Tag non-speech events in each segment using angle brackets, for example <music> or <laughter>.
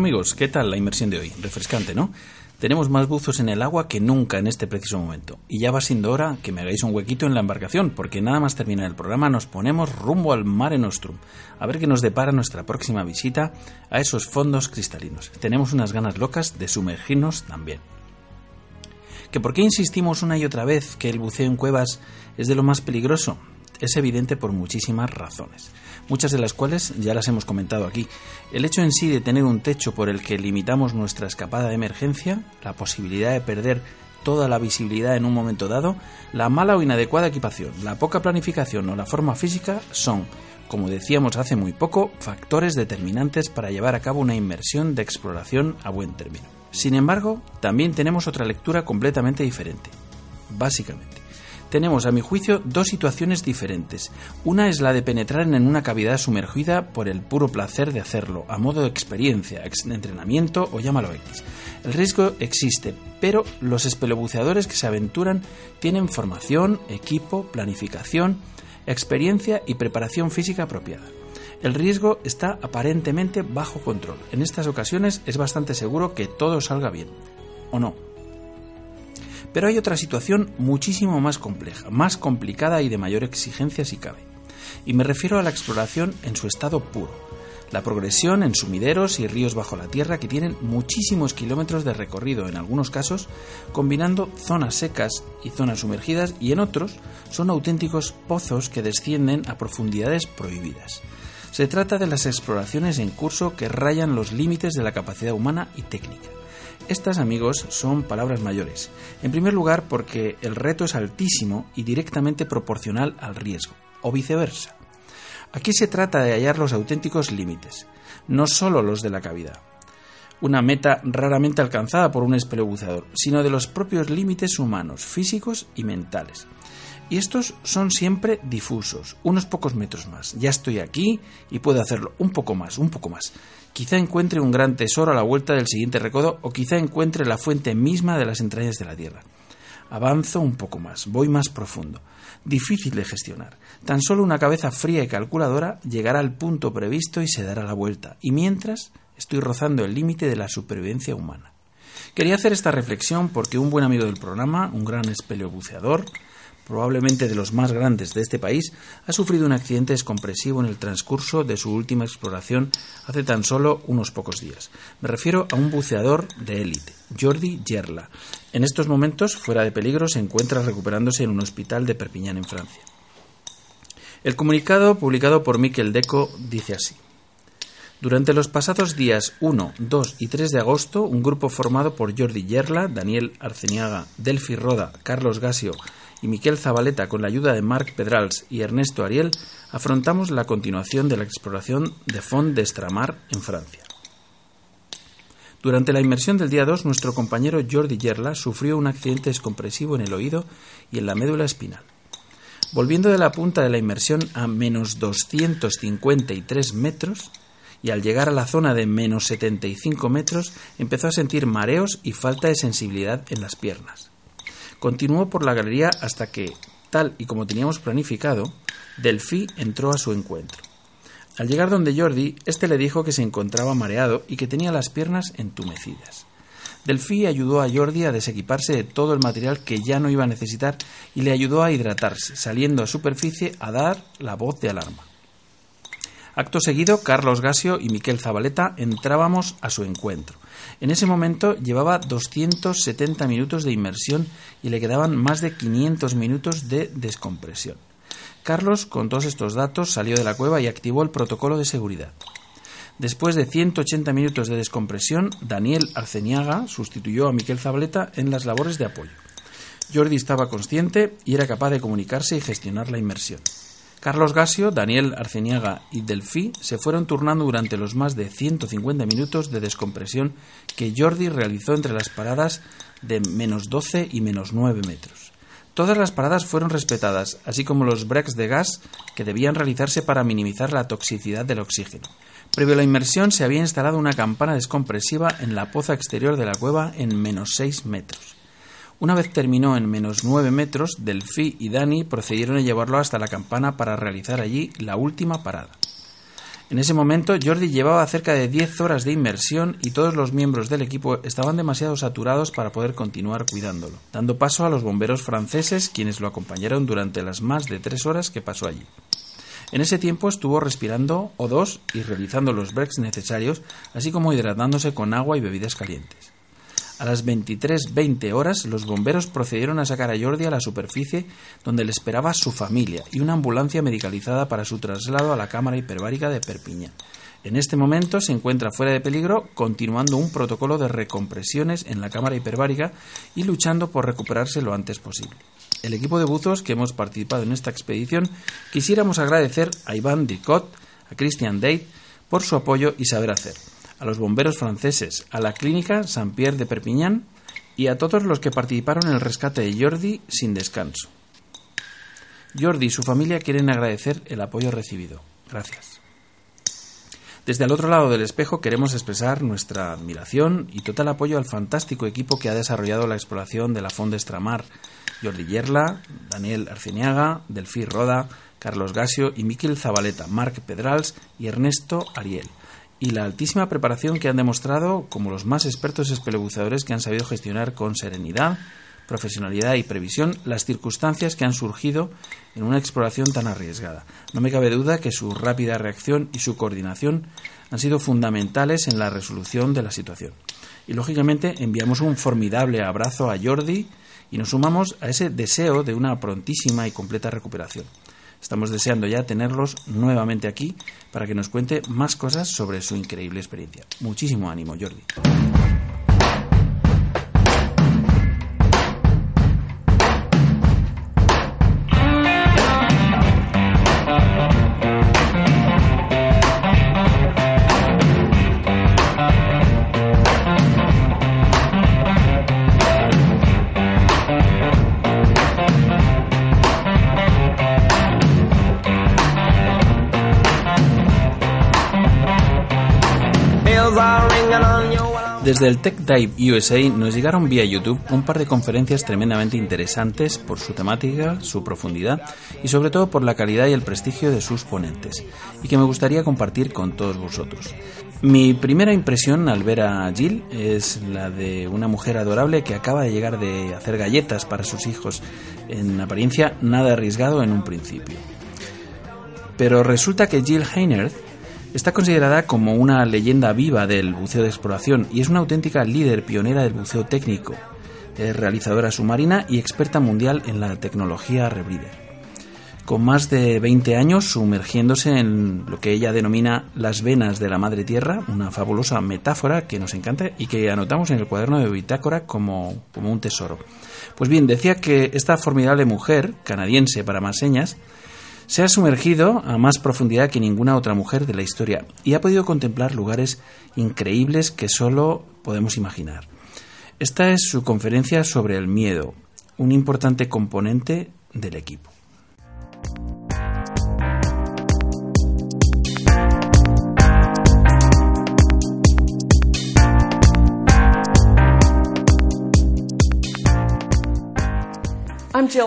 amigos, ¿qué tal la inmersión de hoy? Refrescante, ¿no? Tenemos más buzos en el agua que nunca en este preciso momento. Y ya va siendo hora que me hagáis un huequito en la embarcación, porque nada más terminar el programa nos ponemos rumbo al Mare Nostrum, a ver qué nos depara nuestra próxima visita a esos fondos cristalinos. Tenemos unas ganas locas de sumergirnos también. ¿Que por qué insistimos una y otra vez que el buceo en cuevas es de lo más peligroso? Es evidente por muchísimas razones muchas de las cuales ya las hemos comentado aquí. El hecho en sí de tener un techo por el que limitamos nuestra escapada de emergencia, la posibilidad de perder toda la visibilidad en un momento dado, la mala o inadecuada equipación, la poca planificación o la forma física son, como decíamos hace muy poco, factores determinantes para llevar a cabo una inmersión de exploración a buen término. Sin embargo, también tenemos otra lectura completamente diferente. Básicamente, tenemos, a mi juicio, dos situaciones diferentes. Una es la de penetrar en una cavidad sumergida por el puro placer de hacerlo, a modo de experiencia, entrenamiento o llámalo X. El riesgo existe, pero los espelobuceadores que se aventuran tienen formación, equipo, planificación, experiencia y preparación física apropiada. El riesgo está aparentemente bajo control. En estas ocasiones es bastante seguro que todo salga bien. ¿O no? Pero hay otra situación muchísimo más compleja, más complicada y de mayor exigencia si cabe. Y me refiero a la exploración en su estado puro, la progresión en sumideros y ríos bajo la tierra que tienen muchísimos kilómetros de recorrido en algunos casos, combinando zonas secas y zonas sumergidas y en otros son auténticos pozos que descienden a profundidades prohibidas. Se trata de las exploraciones en curso que rayan los límites de la capacidad humana y técnica. Estas, amigos, son palabras mayores. En primer lugar, porque el reto es altísimo y directamente proporcional al riesgo, o viceversa. Aquí se trata de hallar los auténticos límites, no solo los de la cavidad, una meta raramente alcanzada por un espelebuceador, sino de los propios límites humanos, físicos y mentales. Y estos son siempre difusos, unos pocos metros más. Ya estoy aquí y puedo hacerlo un poco más, un poco más. Quizá encuentre un gran tesoro a la vuelta del siguiente recodo o quizá encuentre la fuente misma de las entrañas de la Tierra. Avanzo un poco más, voy más profundo. Difícil de gestionar. Tan solo una cabeza fría y calculadora llegará al punto previsto y se dará la vuelta. Y mientras estoy rozando el límite de la supervivencia humana. Quería hacer esta reflexión porque un buen amigo del programa, un gran espeleobuceador, probablemente de los más grandes de este país, ha sufrido un accidente descompresivo en el transcurso de su última exploración hace tan solo unos pocos días. Me refiero a un buceador de élite, Jordi Gerla. En estos momentos, fuera de peligro, se encuentra recuperándose en un hospital de Perpiñán, en Francia. El comunicado publicado por Miquel Deco dice así. Durante los pasados días 1, 2 y 3 de agosto, un grupo formado por Jordi Gerla, Daniel Arceniaga, Delfi Roda, Carlos Gasio, y Miquel Zabaleta, con la ayuda de Marc Pedrals y Ernesto Ariel, afrontamos la continuación de la exploración de Fond d'Estramar en Francia. Durante la inmersión del día 2, nuestro compañero Jordi Yerla sufrió un accidente descompresivo en el oído y en la médula espinal. Volviendo de la punta de la inmersión a menos 253 metros, y al llegar a la zona de menos 75 metros empezó a sentir mareos y falta de sensibilidad en las piernas. Continuó por la galería hasta que, tal y como teníamos planificado, Delphi entró a su encuentro. Al llegar donde Jordi, éste le dijo que se encontraba mareado y que tenía las piernas entumecidas. Delphi ayudó a Jordi a desequiparse de todo el material que ya no iba a necesitar y le ayudó a hidratarse, saliendo a superficie a dar la voz de alarma. Acto seguido, Carlos Gasio y Miquel Zabaleta entrábamos a su encuentro. En ese momento llevaba 270 minutos de inmersión y le quedaban más de 500 minutos de descompresión. Carlos, con todos estos datos, salió de la cueva y activó el protocolo de seguridad. Después de 180 minutos de descompresión, Daniel Arceniaga sustituyó a Miquel Zabaleta en las labores de apoyo. Jordi estaba consciente y era capaz de comunicarse y gestionar la inmersión. Carlos Gasio, Daniel Arceniaga y Delphi se fueron turnando durante los más de 150 minutos de descompresión que Jordi realizó entre las paradas de menos 12 y menos 9 metros. Todas las paradas fueron respetadas, así como los breaks de gas que debían realizarse para minimizar la toxicidad del oxígeno. Previo a la inmersión se había instalado una campana descompresiva en la poza exterior de la cueva en menos 6 metros. Una vez terminó en menos 9 metros, Delphi y Dani procedieron a llevarlo hasta la campana para realizar allí la última parada. En ese momento, Jordi llevaba cerca de 10 horas de inmersión y todos los miembros del equipo estaban demasiado saturados para poder continuar cuidándolo, dando paso a los bomberos franceses quienes lo acompañaron durante las más de 3 horas que pasó allí. En ese tiempo estuvo respirando O2 y realizando los breaks necesarios, así como hidratándose con agua y bebidas calientes. A las 23.20 horas, los bomberos procedieron a sacar a Jordi a la superficie donde le esperaba su familia y una ambulancia medicalizada para su traslado a la cámara hiperbárica de Perpiñán. En este momento se encuentra fuera de peligro, continuando un protocolo de recompresiones en la cámara hiperbárica y luchando por recuperarse lo antes posible. El equipo de buzos que hemos participado en esta expedición quisiéramos agradecer a Iván Dicot, a Christian Date por su apoyo y saber hacer a los bomberos franceses, a la clínica Saint-Pierre de Perpignan y a todos los que participaron en el rescate de Jordi sin descanso. Jordi y su familia quieren agradecer el apoyo recibido. Gracias. Desde el otro lado del espejo queremos expresar nuestra admiración y total apoyo al fantástico equipo que ha desarrollado la exploración de la Fonda Estramar, Jordi Yerla, Daniel Arceniaga, Delfí Roda, Carlos Gasio y Miquel Zabaleta, Marc Pedrals y Ernesto Ariel y la altísima preparación que han demostrado como los más expertos espelebuzadores que han sabido gestionar con serenidad, profesionalidad y previsión las circunstancias que han surgido en una exploración tan arriesgada. No me cabe duda que su rápida reacción y su coordinación han sido fundamentales en la resolución de la situación. Y lógicamente enviamos un formidable abrazo a Jordi y nos sumamos a ese deseo de una prontísima y completa recuperación. Estamos deseando ya tenerlos nuevamente aquí para que nos cuente más cosas sobre su increíble experiencia. Muchísimo ánimo, Jordi. Desde el Tech Dive USA nos llegaron vía YouTube un par de conferencias tremendamente interesantes por su temática, su profundidad y sobre todo por la calidad y el prestigio de sus ponentes, y que me gustaría compartir con todos vosotros. Mi primera impresión al ver a Jill es la de una mujer adorable que acaba de llegar de hacer galletas para sus hijos, en apariencia nada arriesgado en un principio. Pero resulta que Jill Heiner Está considerada como una leyenda viva del buceo de exploración y es una auténtica líder pionera del buceo técnico. Es realizadora submarina y experta mundial en la tecnología rebreather. Con más de 20 años sumergiéndose en lo que ella denomina las venas de la madre tierra, una fabulosa metáfora que nos encanta y que anotamos en el cuaderno de bitácora como, como un tesoro. Pues bien, decía que esta formidable mujer, canadiense para más señas, se ha sumergido a más profundidad que ninguna otra mujer de la historia y ha podido contemplar lugares increíbles que solo podemos imaginar. Esta es su conferencia sobre el miedo, un importante componente del equipo.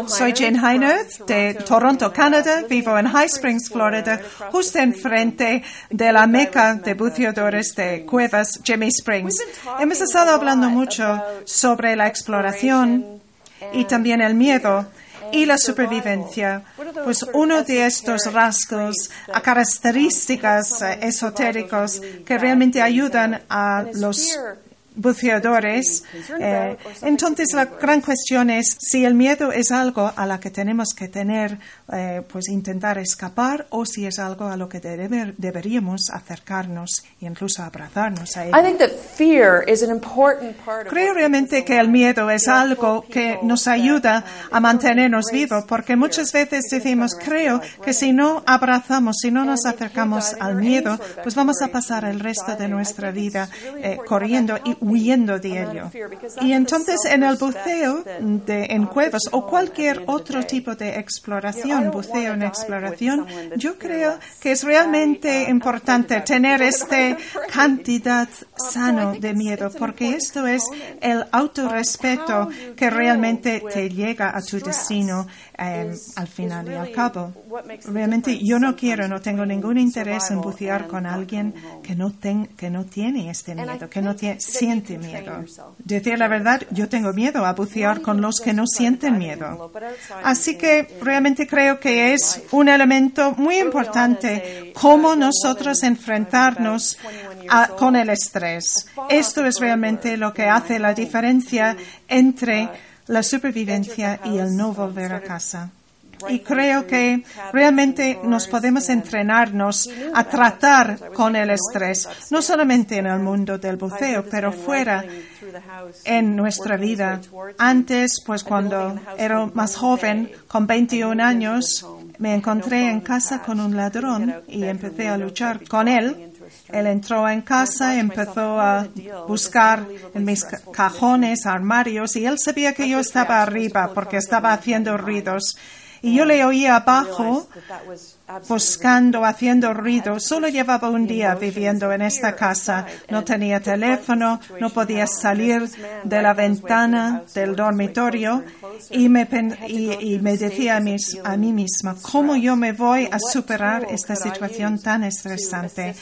Soy Jane Heiner de Toronto, Canadá. Vivo en High Springs, Florida, justo enfrente de la meca de buceadores de cuevas Jimmy Springs. Hemos estado hablando mucho sobre la exploración y también el miedo y la supervivencia. Pues uno de estos rasgos, a características esotéricos que realmente ayudan a los buceadores. Eh, entonces, la gran cuestión es si el miedo es algo a la que tenemos que tener, eh, pues intentar escapar, o si es algo a lo que debe, deberíamos acercarnos e incluso abrazarnos a él. Creo realmente que el miedo es algo que nos ayuda a mantenernos vivos, porque muchas veces decimos, creo que si no abrazamos, si no nos acercamos al miedo, pues vamos a pasar el resto de nuestra vida eh, corriendo y huyendo de ello. Y entonces en el buceo de, en cuevas o cualquier otro tipo de exploración, buceo en exploración, yo creo que es realmente importante tener <laughs> esta cantidad sano de miedo, porque esto es el autorrespeto que realmente te llega a tu destino eh, al final y al cabo. Realmente yo no quiero, no tengo ningún interés en bucear con alguien que no, ten, que no tiene este miedo, que no tiene, siente miedo. Decir la verdad, yo tengo miedo a bucear con los que no sienten miedo. Así que realmente creo que es un elemento muy importante cómo nosotros enfrentarnos con el estrés. Esto es realmente lo que hace la diferencia entre la supervivencia y el no volver a casa. Y creo que realmente nos podemos entrenarnos a tratar con el estrés, no solamente en el mundo del buceo, pero fuera en nuestra vida. Antes, pues cuando era más joven, con 21 años, me encontré en casa con un ladrón y empecé a luchar con él él entró en casa, empezó a buscar en mis cajones, armarios, y él sabía que yo estaba arriba porque estaba haciendo ruidos. Y yo le oía abajo buscando, haciendo ruido. Solo llevaba un día viviendo en esta casa. No tenía teléfono, no podía salir de la ventana del dormitorio y me, y, me decía a, mis, a mí misma, ¿cómo yo me voy a superar esta situación tan estresante?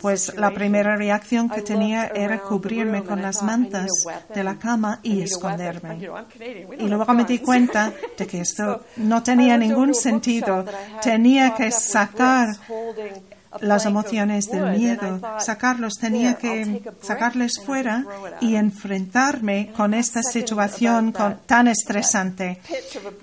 Pues la primera reacción que tenía era cubrirme con las mantas de la cama y esconderme. Y luego me di cuenta de que <laughs> esto no tenía ningún sentido. Tenía que sacar las emociones del miedo, sacarlos, tenía que sacarles fuera y enfrentarme con esta situación tan estresante.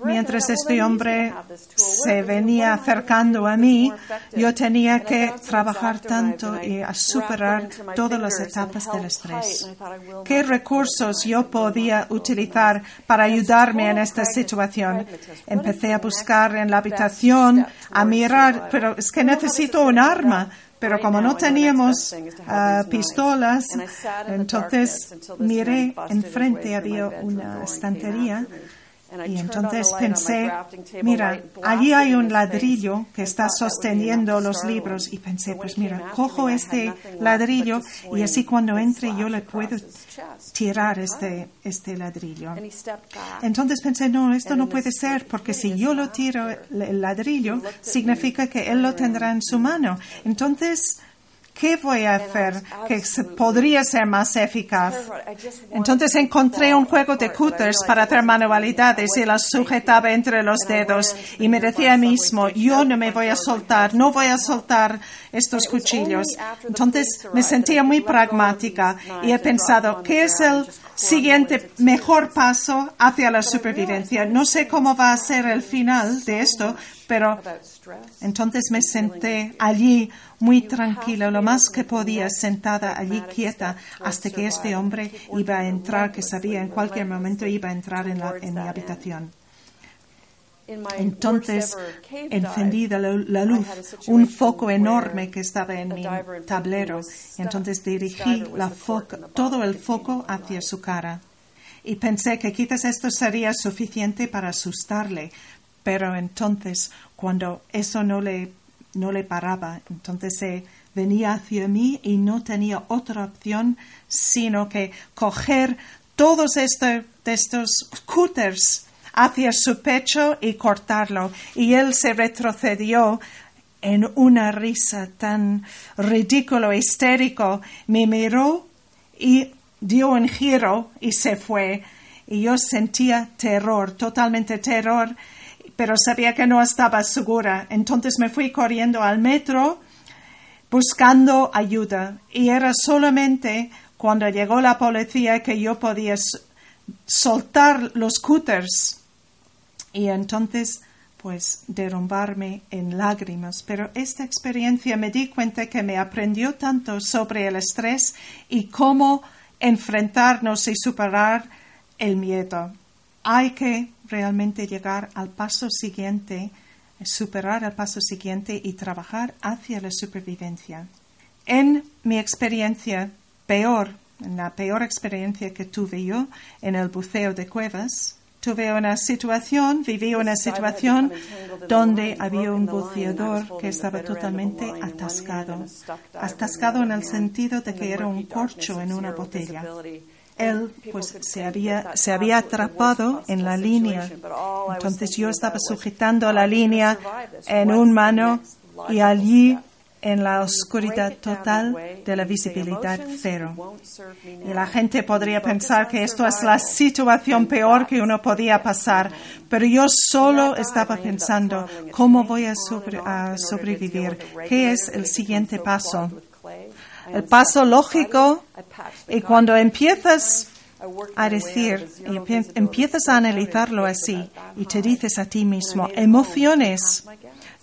Mientras este hombre se venía acercando a mí, yo tenía que trabajar tanto y a superar todas las etapas del estrés. ¿Qué recursos yo podía utilizar para ayudarme en esta situación? Empecé a buscar en la habitación, a mirar, pero es que necesito un arma pero como no teníamos ah, pistolas, entonces miré enfrente, había una estantería y entonces pensé, mira, allí hay un ladrillo que está sosteniendo los libros. Y pensé, pues mira, cojo este ladrillo y así cuando entre yo le puedo tirar este, este ladrillo. Entonces pensé, no, esto no puede ser porque si yo lo tiro el ladrillo significa que él lo tendrá en su mano. Entonces ¿Qué voy a hacer que podría ser más eficaz? Entonces encontré un juego de cutters para hacer manualidades y las sujetaba entre los dedos y me decía mismo, yo no me voy a soltar, no voy a soltar estos cuchillos. Entonces me sentía muy pragmática y he pensado, ¿qué es el siguiente mejor paso hacia la supervivencia? No sé cómo va a ser el final de esto, pero entonces me senté allí muy tranquila, lo más que podía, sentada allí quieta, hasta que este hombre iba a entrar, que sabía en cualquier momento iba a entrar en, mi habitación. Entonces encendí la, la, luz, un foco enorme que estaba en mi tablero. Entonces dirigí la todo el foco hacia su cara. Y pensé que quizás esto sería suficiente para asustarle, pero entonces, cuando eso no le, no le paraba, entonces se venía hacia mí y no tenía otra opción sino que coger todos estos, estos scooters hacia su pecho y cortarlo. Y él se retrocedió en una risa tan ridículo, histérico. Me miró y dio un giro y se fue. Y yo sentía terror, totalmente terror, pero sabía que no estaba segura. Entonces me fui corriendo al metro buscando ayuda. Y era solamente cuando llegó la policía que yo podía soltar los cúters y entonces pues derrumbarme en lágrimas. Pero esta experiencia me di cuenta que me aprendió tanto sobre el estrés y cómo enfrentarnos y superar el miedo. Hay que realmente llegar al paso siguiente, superar el paso siguiente y trabajar hacia la supervivencia. En mi experiencia peor, en la peor experiencia que tuve yo en el buceo de cuevas, tuve una situación, viví una situación donde había un buceador que estaba totalmente atascado, atascado en el sentido de que era un corcho en una botella. Él pues se había, se había atrapado en la línea. Entonces yo estaba sujetando la línea en un mano y allí en la oscuridad total de la visibilidad cero. Y la gente podría pensar que esto es la situación peor que uno podía pasar, pero yo solo estaba pensando cómo voy a, sobrevivir, qué es el siguiente paso. El paso lógico, y cuando empiezas a decir, empiezas a analizarlo así, y te dices a ti mismo, emociones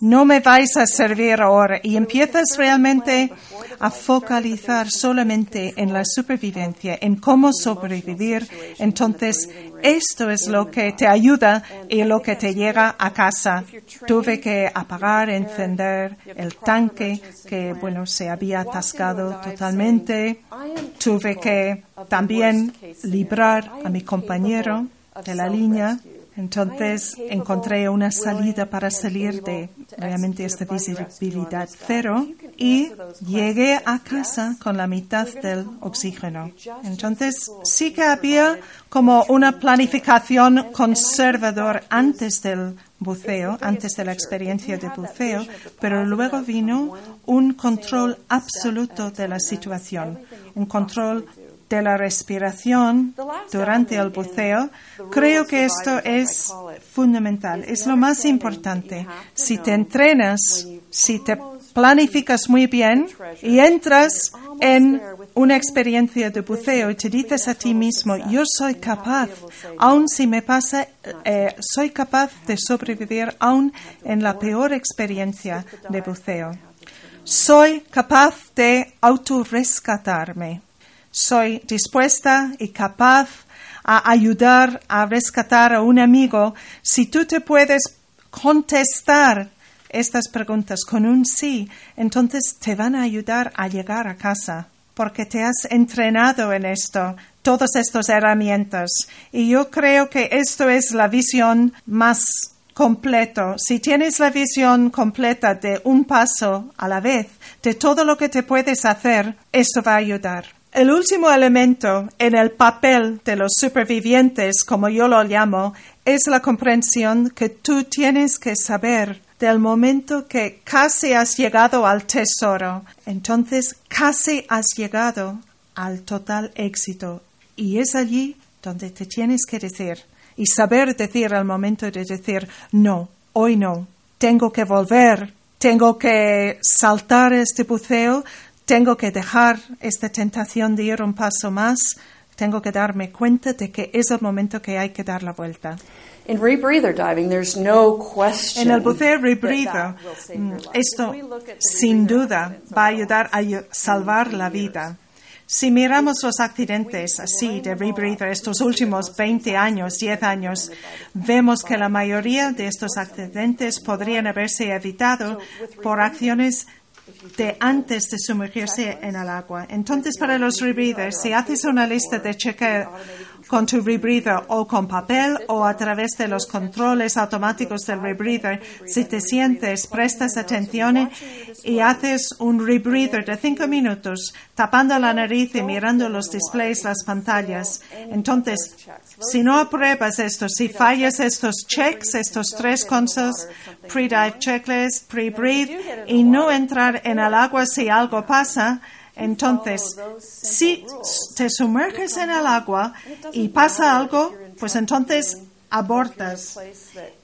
no me vais a servir ahora y empiezas realmente a focalizar solamente en la supervivencia, en cómo sobrevivir, entonces esto es lo que te ayuda y lo que te llega a casa. Tuve que apagar, encender el tanque que, bueno, se había atascado totalmente. Tuve que también librar a mi compañero de la línea entonces encontré una salida para salir de realmente esta visibilidad cero y llegué a casa con la mitad del oxígeno. Entonces sí que había como una planificación conservador antes del buceo, antes de la experiencia de buceo, pero luego vino un control absoluto de la situación, un control de la respiración durante el buceo, creo que esto es fundamental, es lo más importante. Si te entrenas, si te planificas muy bien y entras en una experiencia de buceo y te dices a ti mismo, yo soy capaz, aun si me pasa, eh, soy capaz de sobrevivir aún en la peor experiencia de buceo. Soy capaz de autorrescatarme soy dispuesta y capaz a ayudar a rescatar a un amigo, si tú te puedes contestar estas preguntas con un sí, entonces te van a ayudar a llegar a casa, porque te has entrenado en esto, todas estas herramientas. Y yo creo que esto es la visión más completo. Si tienes la visión completa de un paso a la vez, de todo lo que te puedes hacer, eso va a ayudar. El último elemento en el papel de los supervivientes, como yo lo llamo, es la comprensión que tú tienes que saber del momento que casi has llegado al tesoro. Entonces casi has llegado al total éxito. Y es allí donde te tienes que decir y saber decir al momento de decir no, hoy no, tengo que volver, tengo que saltar este buceo, tengo que dejar esta tentación de ir un paso más, tengo que darme cuenta de que es el momento que hay que dar la vuelta. en el buceo rebreather, mm, esto sin duda va a ayudar a salvar la vida. Si miramos los accidentes así de rebreather estos últimos 20 años, 10 años, vemos que la mayoría de estos accidentes podrían haberse evitado por acciones de antes de sumergirse en el agua. Entonces, para los rebreathers, si haces una lista de chequeo con tu rebreather o con papel o a través de los controles automáticos del rebreather. Si te sientes, prestas atención y haces un rebreather de cinco minutos tapando la nariz y mirando los displays, las pantallas. Entonces, si no apruebas esto, si fallas estos checks, estos tres cosas, pre-dive checklist, pre-breathe, y no entrar en el agua si algo pasa, entonces, si te sumerges en el agua y pasa algo, pues entonces abortas.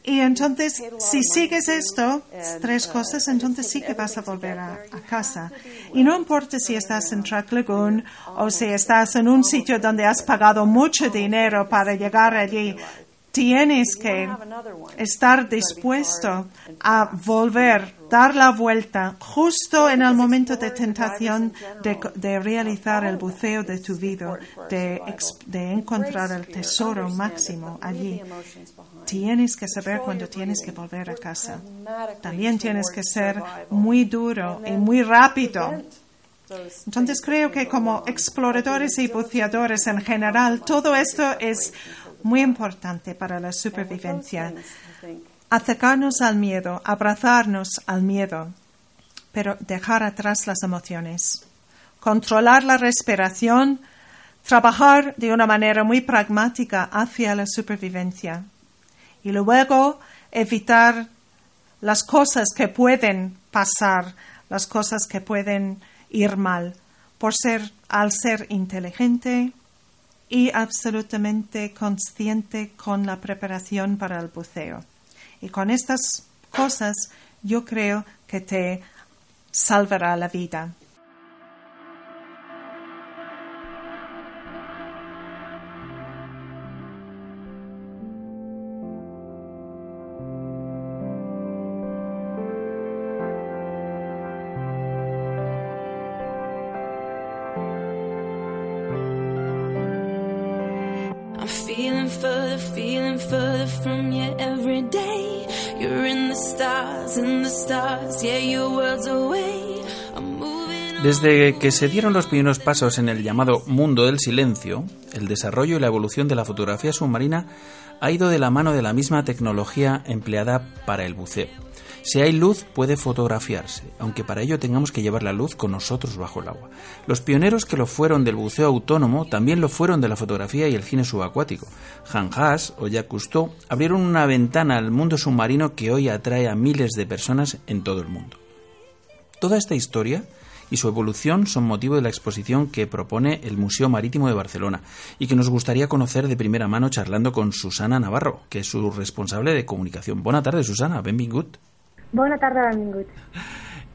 Y entonces, si sigues esto, tres cosas, entonces sí que vas a volver a, casa. Y no importa si estás en Track Lagoon o si estás en un sitio donde has pagado mucho dinero para llegar allí, tienes que estar dispuesto a volver, dar la vuelta justo en el momento de tentación de, realizar el buceo de tu vida, de, de, encontrar el tesoro máximo allí. Tienes que saber cuando tienes que volver a casa. También tienes que ser muy duro y muy rápido. Entonces creo que como exploradores y buceadores en general, todo esto es muy importante para la supervivencia. Acercarnos al miedo, abrazarnos al miedo, pero dejar atrás las emociones. Controlar la respiración, trabajar de una manera muy pragmática hacia la supervivencia. Y luego evitar las cosas que pueden pasar, las cosas que pueden ir mal, por ser, al ser inteligente, y absolutamente consciente con la preparación para el buceo. Y con estas cosas yo creo que te salvará la vida. Desde que se dieron los primeros pasos en el llamado mundo del silencio, el desarrollo y la evolución de la fotografía submarina ha ido de la mano de la misma tecnología empleada para el buceo. Si hay luz puede fotografiarse, aunque para ello tengamos que llevar la luz con nosotros bajo el agua. Los pioneros que lo fueron del buceo autónomo también lo fueron de la fotografía y el cine subacuático. Han Haas o Jacques Cousteau abrieron una ventana al mundo submarino que hoy atrae a miles de personas en todo el mundo. Toda esta historia y su evolución son motivo de la exposición que propone el Museo Marítimo de Barcelona y que nos gustaría conocer de primera mano charlando con Susana Navarro, que es su responsable de comunicación. Buenas tardes, Susana. Benvingut. Buenas tardes, benvingut.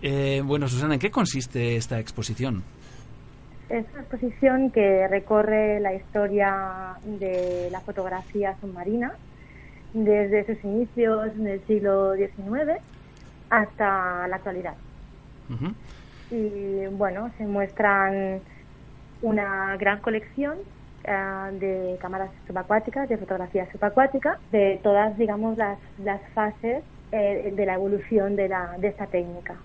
Eh, bueno, Susana, ¿en qué consiste esta exposición? Es una exposición que recorre la historia de la fotografía submarina desde sus inicios en el siglo XIX hasta la actualidad. Y bueno, se muestran una gran colección eh, de cámaras subacuáticas, de fotografía subacuática, de todas, digamos, las, las fases eh, de la evolución de, la, de esta técnica.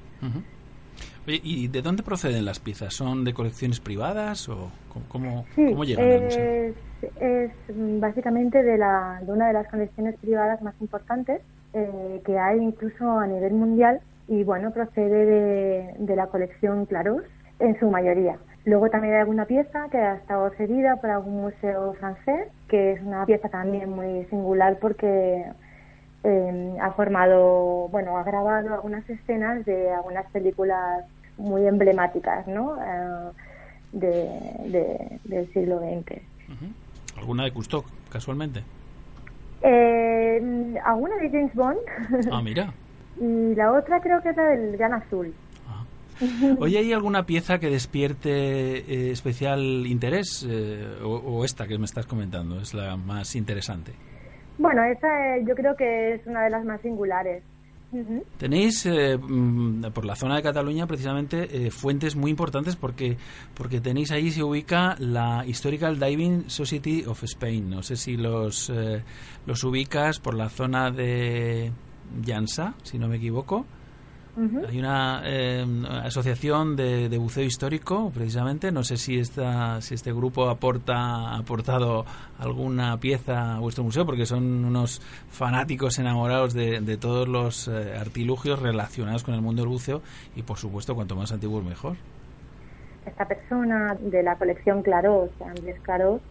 ¿y de dónde proceden las piezas? ¿Son de colecciones privadas o cómo, cómo, llegan al museo? Es básicamente de, la, de una de las colecciones privadas más importantes eh, que hay incluso a nivel mundial y bueno, procede de, de la colección Clarus en su mayoría. Luego también hay alguna pieza que ha estado cedida por algún museo francés, que es una pieza también muy singular porque eh, ha formado, bueno, ha grabado algunas escenas de algunas películas muy emblemáticas, ¿no? Eh, de, del siglo XX. ¿Alguna de Cousteau, casualmente? Eh, alguna de James Bond. Ah, mira. <laughs> y la otra creo que es la del Gran Azul. Ah. Oye, ¿hay alguna pieza que despierte especial interés? o, o, esta que me estás comentando es la más interesante? Bueno, esa yo creo que es una de las más singulares. Tenéis eh, mm, por la zona de Cataluña precisamente eh, fuentes muy importantes porque porque tenéis ahí se ubica la Historical Diving Society of Spain. No sé si los eh, los ubicas por la zona de Llansa, si no me equivoco. Hay una eh, asociación de, buceo histórico, precisamente. No sé si esta, si este grupo aporta ha aportado alguna pieza a vuestro museo, porque son unos fanáticos enamorados de, todos los eh, artilugios relacionados con el mundo del buceo y, por supuesto, cuanto más antiguos mejor. Esta persona de la colección Claros, Andrés Claros,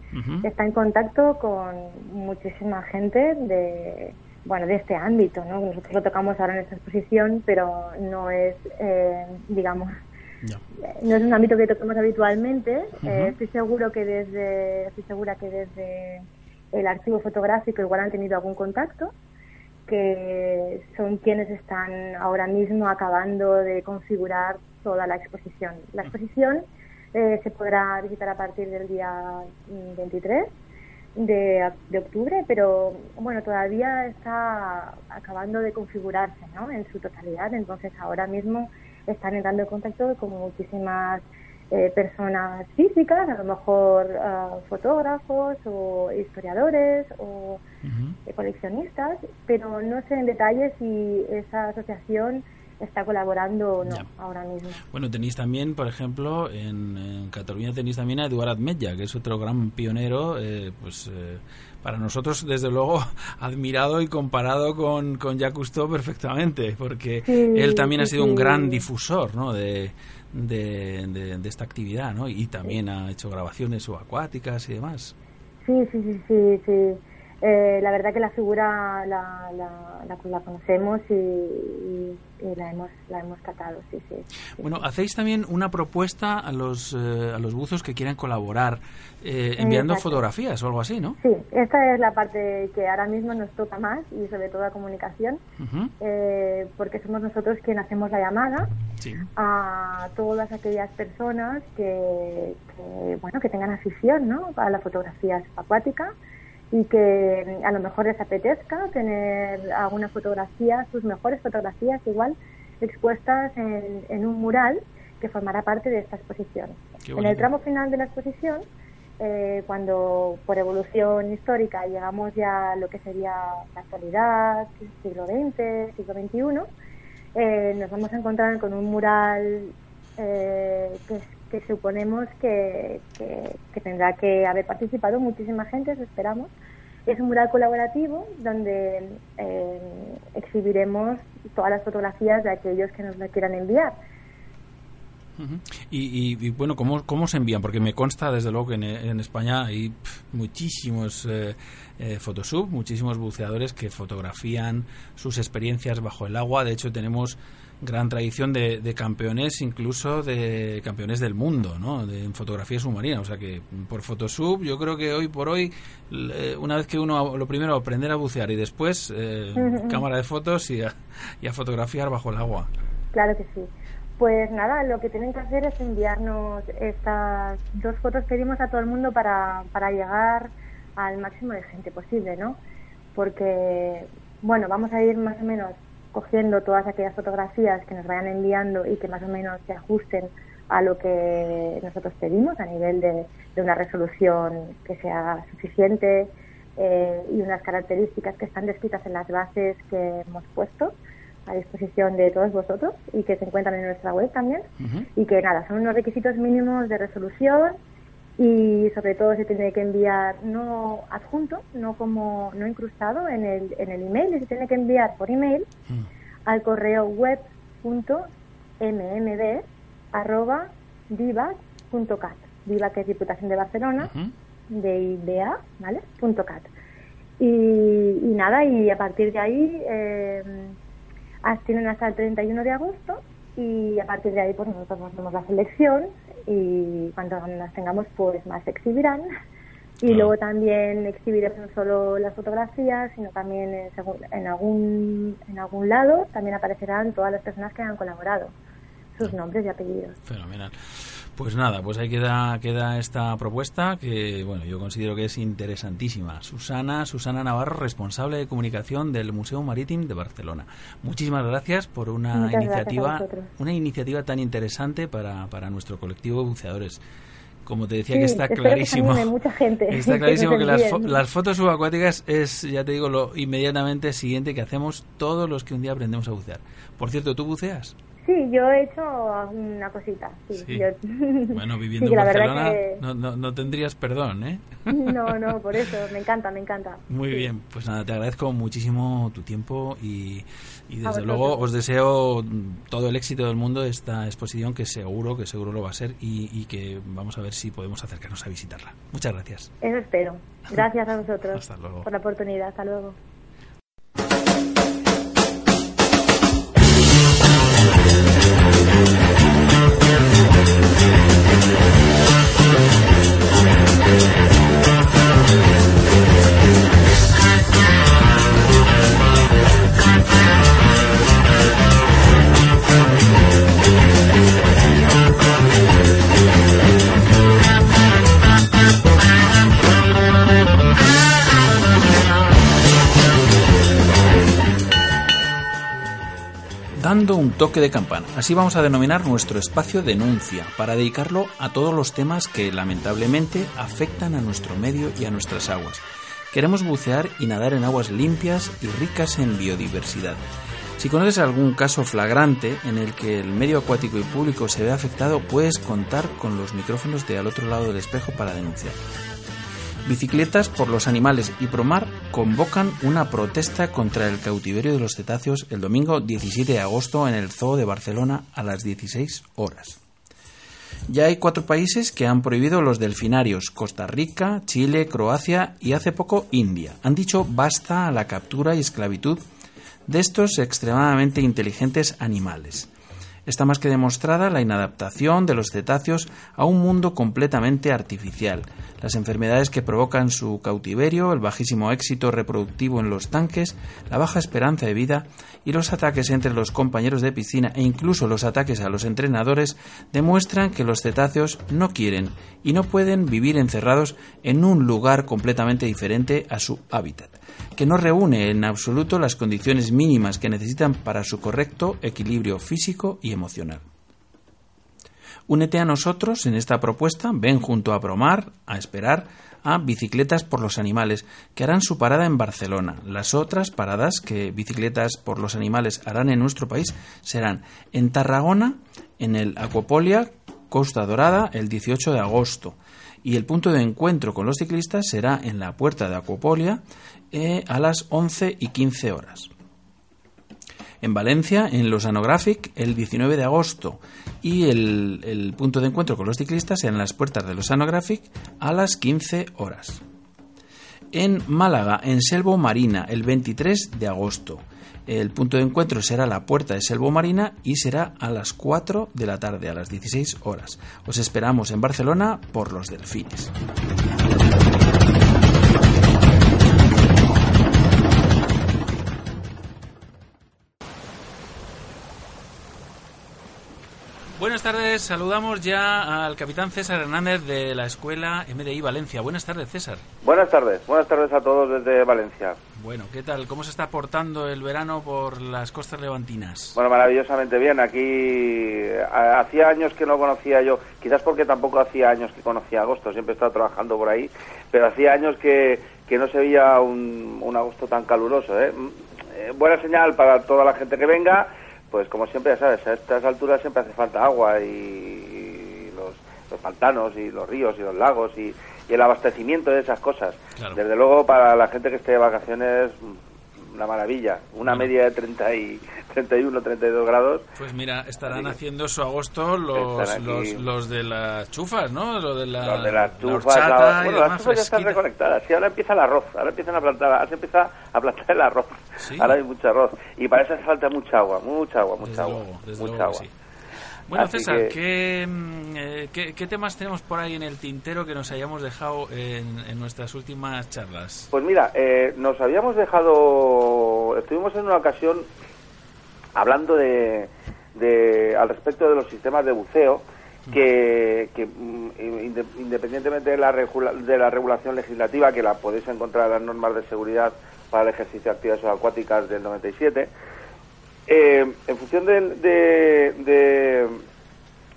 está en contacto con muchísima gente de bueno, de este ámbito, ¿no? Nosotros lo tocamos ahora en esta exposición, pero no es, eh, digamos, no. es un ámbito que tocamos habitualmente. Eh, estoy seguro que desde, estoy segura que desde el archivo fotográfico igual han tenido algún contacto, que son quienes están ahora mismo acabando de configurar toda la exposición. La exposición eh, se podrá visitar a partir del día 23 de, de, octubre, pero bueno, todavía está acabando de configurarse ¿no? en su totalidad, entonces ahora mismo están entrando en contacto con muchísimas eh, personas físicas, a lo mejor ah, fotógrafos o historiadores o coleccionistas, pero no sé en detalle si esa asociación está colaborando o no ahora mismo. Bueno, tenéis también, por ejemplo, en, Cataluña tenéis también a Eduard Admetlla, que es otro gran pionero, eh, pues eh, para nosotros, desde luego, <laughs> admirado y comparado con, con Jacques perfectamente, porque él también ha sido un gran difusor ¿no? de, de, esta actividad, ¿no? Y también ha hecho grabaciones subacuáticas y demás. Sí, sí, sí, sí, sí. Eh, la verdad que la figura la, la, la, conocemos y, la hemos la hemos tratado, sí, sí. Bueno, hacéis también una propuesta a los eh, a los buzos que quieran colaborar eh, enviando fotografías o algo así, ¿no? Sí, esta es la parte que ahora mismo nos toca más y sobre todo a comunicación, porque somos nosotros quienes hacemos la llamada a todas aquellas personas que, que, bueno que tengan afición, ¿no? A la fotografía acuática y que a lo mejor les apetezca tener alguna fotografía, sus mejores fotografías igual expuestas en, un mural que formará parte de esta exposición. En el tramo final de la exposición, eh, cuando por evolución histórica llegamos ya a lo que sería la actualidad, siglo XX, siglo XXI, eh, nos vamos a encontrar con un mural eh, que, suponemos que, que, tendrá que haber participado muchísima gente, esperamos. Es un mural colaborativo donde eh, exhibiremos todas las fotografías de aquellos que nos la quieran enviar. y, bueno, ¿cómo, ¿cómo se envían? Porque me consta, desde luego, que en, España hay muchísimos eh, eh, muchísimos buceadores que fotografían sus experiencias bajo el agua. De hecho, tenemos gran tradición de, campeones, incluso de campeones del mundo, ¿no? De, en fotografía submarina. O sea que por Photosub, yo creo que hoy por hoy, una vez que uno, lo primero, aprender a bucear y después eh, cámara de fotos y a, y a fotografiar bajo el agua. Claro que sí. Pues nada, lo que tienen que hacer es enviarnos estas dos fotos. Pedimos a todo el mundo para, para llegar al máximo de gente posible, ¿no? Porque, bueno, vamos a ir más o menos cogiendo todas aquellas fotografías que nos vayan enviando y que más o menos se ajusten a lo que nosotros pedimos a nivel de, una resolución que sea suficiente eh, y unas características que están descritas en las bases que hemos puesto a disposición de todos vosotros y que se encuentran en nuestra web también. Y que nada, son unos requisitos mínimos de resolución y sobre todo se tiene que enviar no adjunto, no como no incrustado en el, en el email, y se tiene que enviar por email mm. al correo web.mmd arroba divac.cat, diva que es Diputación de Barcelona, de IBA, ¿vale? Punto cat. Y, y, nada, y a partir de ahí eh, tienen hasta el 31 de agosto y a partir de ahí pues nosotros nos hacemos la selección y cuando las tengamos pues más se exhibirán. Y luego también exhibiremos no solo las fotografías sino también en, en, algún en algún lado también aparecerán todas las personas que han colaborado. Sus nombres y apellidos. Fenomenal pues nada, pues ahí queda, queda esta propuesta que, bueno, yo considero que es interesantísima. Susana, Susana Navarro, responsable de comunicación del Museo Marítimo de Barcelona. Muchísimas gracias por una iniciativa, una iniciativa tan interesante para, para nuestro colectivo de buceadores. como te decía, que está clarísimo. mucha gente. <laughs> Está clarísimo que, las, fotos subacuáticas es, ya te digo, lo inmediatamente siguiente que hacemos todos los que un día aprendemos a bucear. Por cierto, ¿tú buceas? Sí, yo he hecho una cosita. Sí, <laughs> Bueno, viviendo en Barcelona no, no, tendrías perdón, ¿eh? No, <laughs> no, por eso, me encanta, me encanta. Muy bien, pues nada, te agradezco muchísimo tu tiempo y, desde luego os deseo todo el éxito del mundo de esta exposición que seguro, que seguro lo va a ser y, y que vamos a ver si podemos acercarnos a visitarla. Muchas gracias. Eso espero. <laughs> Gracias a vosotros Hasta luego. por la oportunidad. Hasta luego. Un toque de campana. Así vamos a denominar nuestro espacio denuncia, para dedicarlo a todos los temas que lamentablemente afectan a nuestro medio y a nuestras aguas. Queremos bucear y nadar en aguas limpias y ricas en biodiversidad. Si conoces algún caso flagrante en el que el medio acuático y público se ve afectado, puedes contar con los micrófonos de al otro lado del espejo para denunciar. Bicicletas por los Animales y Promar convocan una protesta contra el cautiverio de los cetáceos el domingo 17 de agosto en el Zoo de Barcelona a las 16 horas. Ya hay cuatro países que han prohibido los delfinarios, Costa Rica, Chile, Croacia y hace poco India. Han dicho basta a la captura y esclavitud de estos extremadamente inteligentes animales. Está más que demostrada la inadaptación de los cetáceos a un mundo completamente artificial, las enfermedades que provocan su cautiverio, el bajísimo éxito reproductivo en los tanques, la baja esperanza de vida y los ataques entre los compañeros de piscina e incluso los ataques a los entrenadores demuestran que los cetáceos no quieren y no pueden vivir encerrados en un lugar completamente diferente a su hábitat que no reúne en absoluto las condiciones mínimas que necesitan para su correcto equilibrio físico y emocional. Únete a nosotros en esta propuesta, ven junto a Bromar a esperar a Bicicletas por los Animales, que harán su parada en Barcelona. Las otras paradas que Bicicletas por los Animales harán en nuestro país serán en Tarragona, en el Acuapolia, Costa Dorada, el 18 de agosto. Y el punto de encuentro con los ciclistas será en la puerta de Acuapolia eh, a las 11 y 15 horas. En Valencia, en los Anographic, el 19 de agosto. Y el, punto de encuentro con los ciclistas en las puertas de los Anographic a las 15 horas. En Málaga, en Selvo Marina, el 23 de agosto. El punto de encuentro será la puerta de Selvo Marina y será a las 4 de la tarde, a las 16 horas. Os esperamos en Barcelona por los delfines. Buenas tardes, saludamos ya al capitán César Hernández de la Escuela MDI Valencia. Buenas tardes, César. Buenas tardes, buenas tardes a todos desde Valencia. Bueno, ¿qué tal? ¿Cómo se está portando el verano por las costas levantinas? Bueno, maravillosamente bien. Aquí hacía años que no conocía yo, quizás porque tampoco hacía años que conocía agosto, siempre he estado trabajando por ahí, pero hacía años que, que no se veía un, un agosto tan caluroso. ¿eh? Eh, buena señal para toda la gente que venga pues como siempre ya sabes, a estas alturas siempre hace falta agua y, los, los, pantanos y los ríos y los lagos y, el abastecimiento de esas cosas. Desde luego para la gente que esté de vacaciones una maravilla, una media de 30 y 31, 32 grados. Pues mira, estarán haciendo su agosto los, los, de las chufas, ¿no? De la, los de las chufas, la, bueno, las chufas ya están reconectadas. Sí, ahora empieza el arroz, ahora empiezan a plantar, ahora se empieza a plantar el arroz. Ahora hay mucho arroz y para eso hace falta mucha agua, mucha agua, mucha agua, mucha agua. Bueno, César, mm, eh, ¿qué, ¿qué, temas tenemos por ahí en el tintero que nos hayamos dejado en, nuestras últimas charlas? Pues mira, eh, nos habíamos dejado, estuvimos en una ocasión hablando de, al respecto de los sistemas de buceo, que, mm, independientemente de la, de la regulación legislativa, que la podéis encontrar en las normas de seguridad para el ejercicio de actividades acuáticas del 97, eh, en función de,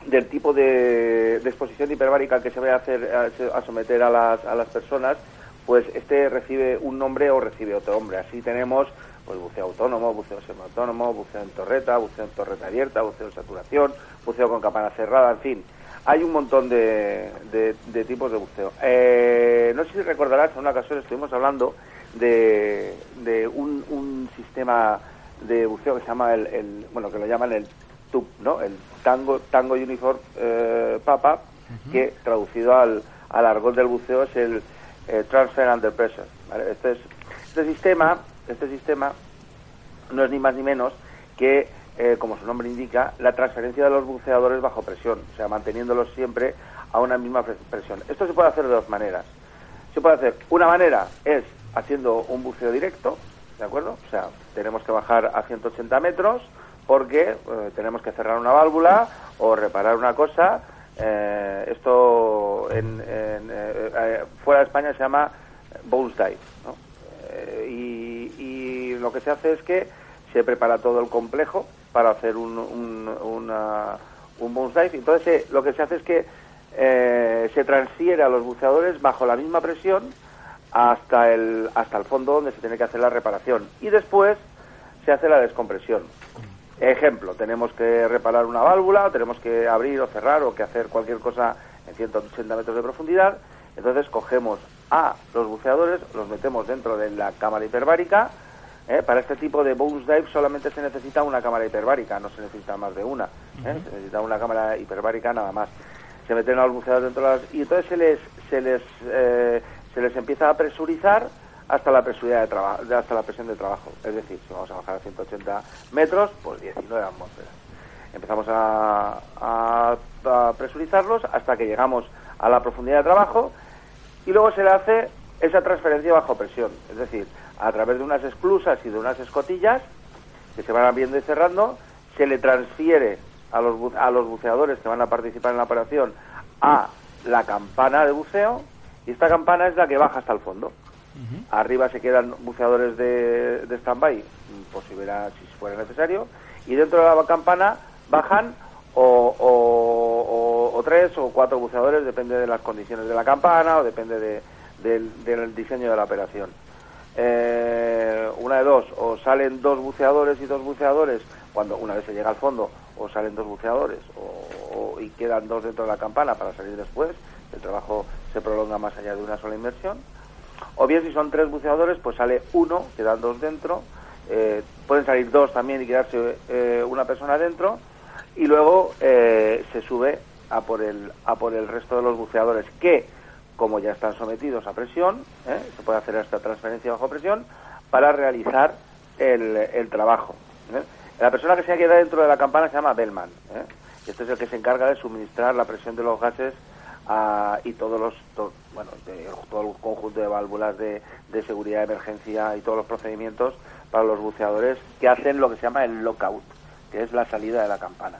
del tipo de, exposición hiperbárica que se vaya a hacer a, someter a las, a las personas, pues este recibe un nombre o recibe otro nombre. Así tenemos pues buceo autónomo, buceo semiautónomo, buceo en torreta, buceo en torreta abierta, buceo en saturación, buceo con campana cerrada, en fin. Hay un montón de, de, tipos de buceo. Eh, no sé si recordarás, en una ocasión estuvimos hablando de, de un, un sistema de buceo que se llama el, bueno, que lo llaman el TUP, ¿no? El Tango, Tango Uniform eh, Papa, que traducido al, al argot del buceo es el eh, Transfer Under Pressure. Este, es, este sistema, este sistema no es ni más ni menos que, eh, como su nombre indica, la transferencia de los buceadores bajo presión, o sea, manteniéndolos siempre a una misma presión. Esto se puede hacer de dos maneras. Se puede hacer, una manera es haciendo un buceo directo, ¿de acuerdo? O sea, tenemos que bajar a 180 metros porque eh, tenemos que cerrar una válvula o reparar una cosa. Eh, esto en, eh, fuera de España se llama bounce dive. ¿no? Y, y, lo que se hace es que se prepara todo el complejo para hacer un, un, una, un bounce dive. Entonces lo que se hace es que se transfiere a los buceadores bajo la misma presión hasta el, hasta el fondo donde se tiene que hacer la reparación. Y después se hace la descompresión. Ejemplo, tenemos que reparar una válvula, tenemos que abrir o cerrar o que hacer cualquier cosa en 180 metros de profundidad. Entonces cogemos a los buceadores, los metemos dentro de la cámara hiperbárica. ¿eh? Para este tipo de bounce dive solamente se necesita una cámara hiperbárica, no se necesita más de una. ¿eh? Se necesita una cámara hiperbárica nada más. Se meten a los buceadores dentro de las... Y entonces se les, se les eh, se les empieza a presurizar hasta la de trabajo, hasta la presión de trabajo. Es decir, si vamos a bajar a 180 metros, pues 19 atmósferas. Empezamos a, a, presurizarlos hasta que llegamos a la profundidad de trabajo y luego se le hace esa transferencia bajo presión. Es decir, a través de unas esclusas y de unas escotillas que se van abriendo y cerrando, se le transfiere a los, a los buceadores que van a participar en la operación a la campana de buceo y esta campana es la que baja hasta el fondo. Arriba se quedan buceadores de, de stand-by, por si, si fuera necesario, y dentro de la campana bajan o, o, tres o cuatro buceadores, depende de las condiciones de la campana o depende del, diseño de la operación. Eh, una de dos, o salen dos buceadores y dos buceadores cuando una vez se llega al fondo, o salen dos buceadores o, y quedan dos dentro de la campana para salir después, el trabajo se prolonga más allá de una sola inversión. O bien si son tres buceadores, pues sale uno, quedan dos dentro, eh, pueden salir dos también y quedarse eh, una persona dentro, y luego eh, se sube a por, el, a por el resto de los buceadores que, como ya están sometidos a presión, se puede hacer esta transferencia bajo presión para realizar el, el trabajo. La persona que se queda dentro de la campana se llama Bellman. Este es el que se encarga de suministrar la presión de los gases y todos los bueno todo el conjunto de válvulas de, seguridad de emergencia y todos los procedimientos para los buceadores que hacen lo que se llama el lockout que es la salida de la campana.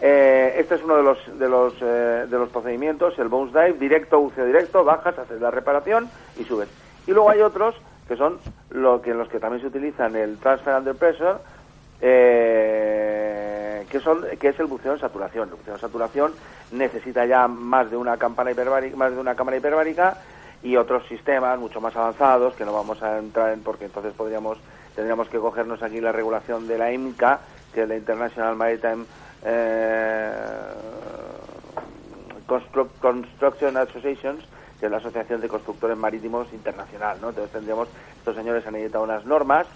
Eh, este es uno de los de los eh, de los procedimientos el bounce dive directo buceo directo bajas haces la reparación y subes. Y luego hay otros que son lo que los que también se utilizan el transfer under pressure eh, que son que es el buceo en saturación el buceo en saturación necesita ya más de una campana hiperbárica, más de una cámara hiperbárica y otros sistemas mucho más avanzados que no vamos a entrar en porque entonces podríamos tendríamos que cogernos aquí la regulación de la IMCA, que es la International Maritime eh, Construction Associations, que es la Asociación de Constructores Marítimos Internacional, ¿no? Entonces tendríamos, estos señores han editado unas normas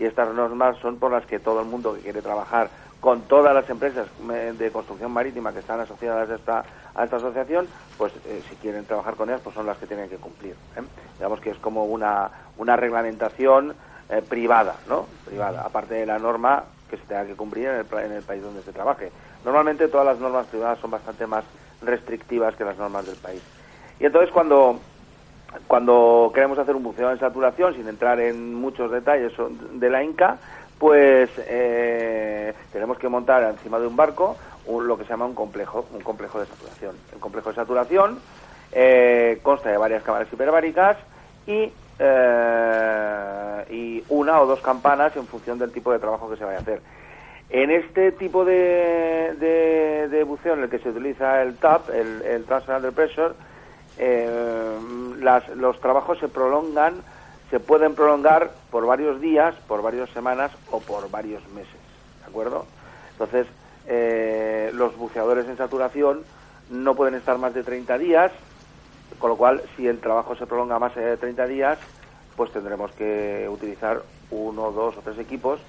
y estas normas son por las que todo el mundo que quiere trabajar con todas las empresas de construcción marítima que están asociadas a esta, a esta asociación, pues eh, si quieren trabajar con ellas, pues son las que tienen que cumplir. ¿eh? Digamos que es como una, una reglamentación eh, privada, ¿no? Privada, aparte de la norma que se tenga que cumplir en el, en el país donde se trabaje. Normalmente todas las normas privadas son bastante más restrictivas que las normas del país. Y entonces cuando cuando queremos hacer un buceo en saturación, sin entrar en muchos detalles de la INCA, pues eh, tenemos que montar encima de un barco lo que se llama un complejo, un complejo de saturación. El complejo de saturación eh, consta de varias cámaras hiperbáricas y, eh, y una o dos campanas en función del tipo de trabajo que se vaya a hacer. En este tipo de, de, buceo en el que se utiliza el TAP, el, el Pressure, eh, los trabajos se prolongan, se pueden prolongar por varios días, por varias semanas o por varios meses, ¿de acuerdo? Entonces, eh, los buceadores en saturación no pueden estar más de 30 días, con lo cual, si el trabajo se prolonga más de 30 días, pues tendremos que utilizar uno, dos o tres equipos,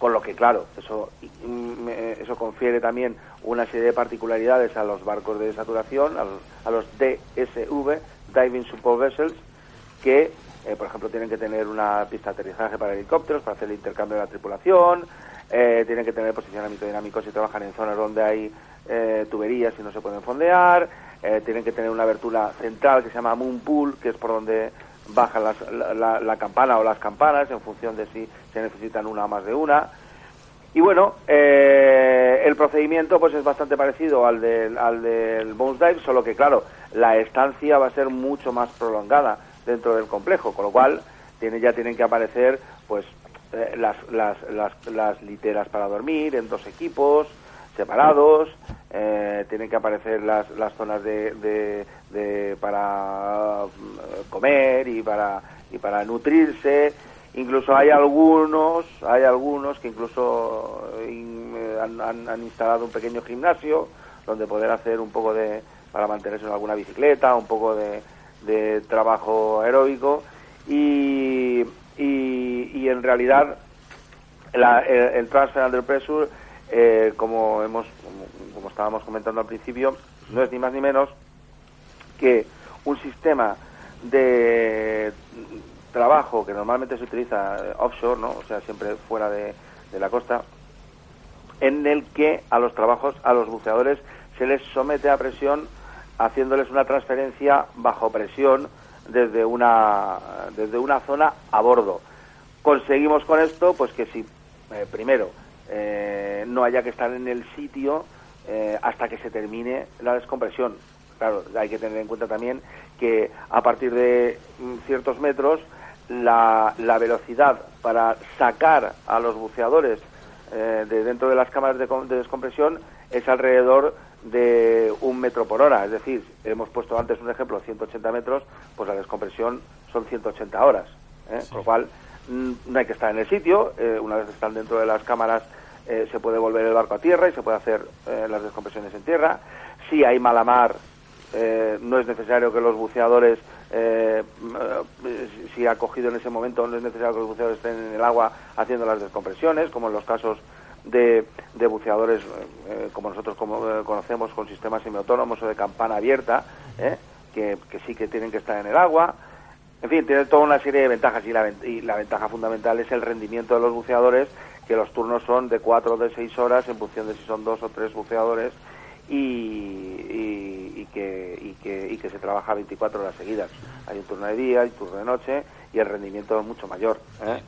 con lo que, claro, eso, mm, eso confiere también una serie de particularidades a los barcos de saturación, a los, DSV, Diving Support Vessels, que, eh, por ejemplo, tienen que tener una pista de aterrizaje para helicópteros, para hacer el intercambio de la tripulación, eh, tienen que tener posicionamiento dinámico si trabajan en zonas donde hay eh, tuberías y no se pueden fondear, tienen que tener una abertura central que se llama Moon Pool, que es por donde baja la, campana o las campanas en función de si se necesitan una más de una. Y bueno, eh, el procedimiento pues es bastante parecido al del, al del Bones Dive, solo que claro, la estancia va a ser mucho más prolongada dentro del complejo, con lo cual tiene, ya tienen que aparecer pues eh, las, las, las, las literas para dormir en dos equipos separados, eh, tienen que aparecer las, las zonas de, de, para mm, comer y para y para nutrirse. Incluso hay algunos hay algunos que incluso eh, han, han, instalado un pequeño gimnasio donde poder hacer un poco de para mantenerse en alguna bicicleta un poco de, de trabajo aeróbico. Y, y, en realidad la, el, transfer under pressure eh, como hemos como estábamos comentando al principio no es ni más ni menos que un sistema de trabajo que normalmente se utiliza eh, offshore, ¿no? o sea, siempre fuera de, la costa, en el que a los trabajos, a los buceadores, se les somete a presión haciéndoles una transferencia bajo presión desde una, desde una zona a bordo. Conseguimos con esto, pues que si, eh, primero, eh, no haya que estar en el sitio hasta que se termine la descompresión claro, hay que tener en cuenta también que a partir de mm, ciertos metros la, velocidad para sacar a los buceadores eh, de dentro de las cámaras de, descompresión es alrededor de un metro por hora. Es decir, hemos puesto antes un ejemplo, 180 metros, pues la descompresión son 180 horas. ¿eh? Con lo cual, mm, no hay que estar en el sitio. Eh, una vez están dentro de las cámaras, se puede volver el barco a tierra y se puede hacer las descompresiones en tierra. Si hay mala mar, eh, no es necesario que los buceadores, eh, si ha cogido en ese momento, no es necesario que los buceadores estén en el agua haciendo las descompresiones, como en los casos de, buceadores eh, como nosotros como, conocemos con sistemas semiautónomos o de campana abierta, que, sí que tienen que estar en el agua. En fin, tiene toda una serie de ventajas y la, y la ventaja fundamental es el rendimiento de los buceadores, que los turnos son de cuatro o de seis horas en función de si son dos o tres buceadores y, que, y, que, y que se trabaja 24 horas seguidas. Hay un turno de día, hay un turno de noche y el rendimiento es mucho mayor. ¿eh?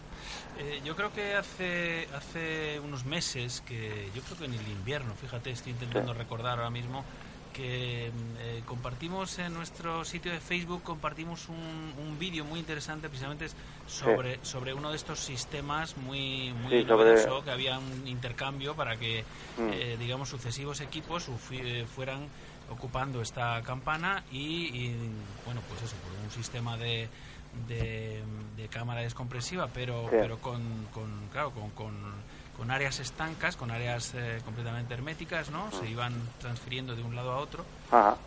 Eh, yo creo que hace hace unos meses, que yo creo que en el invierno, fíjate, estoy intentando recordar ahora mismo, que mm, eh, compartimos en nuestro sitio de Facebook, compartimos un, un vídeo muy interesante precisamente sobre, sobre uno de estos sistemas muy, muy que había un intercambio para que, mm. eh, digamos, sucesivos equipos eh, fueran ocupando esta campana y, bueno, pues eso, por un sistema de, de, cámara descompresiva, pero, pero con, con claro, con, con con áreas estancas, con áreas eh, completamente herméticas, ¿no? Se iban transfiriendo de un lado a otro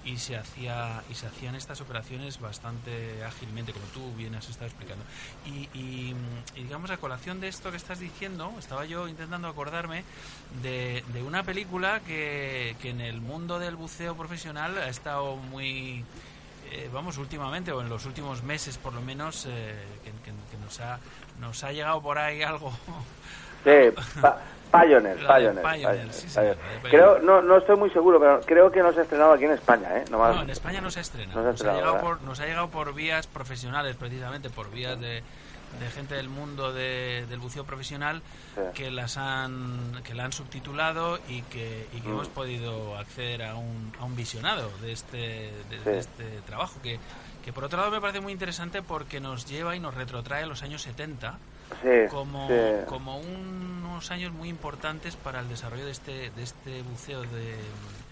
y se hacía y se hacían estas operaciones bastante ágilmente, como tú bien has estado explicando. Y, digamos a colación de esto que estás diciendo, estaba yo intentando acordarme de, de una película que, que en el mundo del buceo profesional ha estado muy eh, vamos, últimamente, o en los últimos meses por lo menos, eh, que, que, nos, ha, nos ha llegado por ahí algo Sí, Pioneer, Creo, no, no estoy muy seguro, pero creo que no se ha estrenado aquí en España, ¿eh? No, en España no se estrena. Nos, ha, llegado por, nos ha llegado por vías profesionales, precisamente, por vías de, de gente del mundo del buceo profesional que las han que la han subtitulado y que, y que mm. hemos podido acceder a un, a un visionado de este de, este trabajo que, que por otro lado me parece muy interesante porque nos lleva y nos retrotrae a los años 70 Sí, como, sí. como unos años muy importantes para el desarrollo de este, de este buceo de,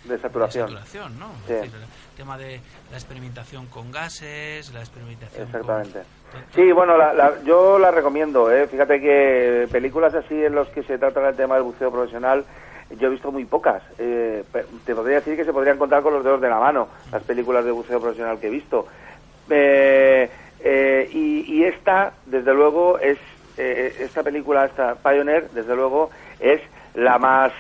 De saturación. de saturación, ¿no? Es Sí. decir, el tema de la experimentación con gases, la experimentación Exactamente. con- Sí, bueno, la- la- yo la recomiendo. ¿eh? Fíjate que películas así en los que se trata el tema del buceo profesional, yo he visto muy pocas. Eh, te podría decir que se podrían contar con los dedos de la mano las películas de buceo profesional que he visto. Eh, eh, y, y esta, desde luego, es eh, esta película, esta Pioneer, desde luego, es la más,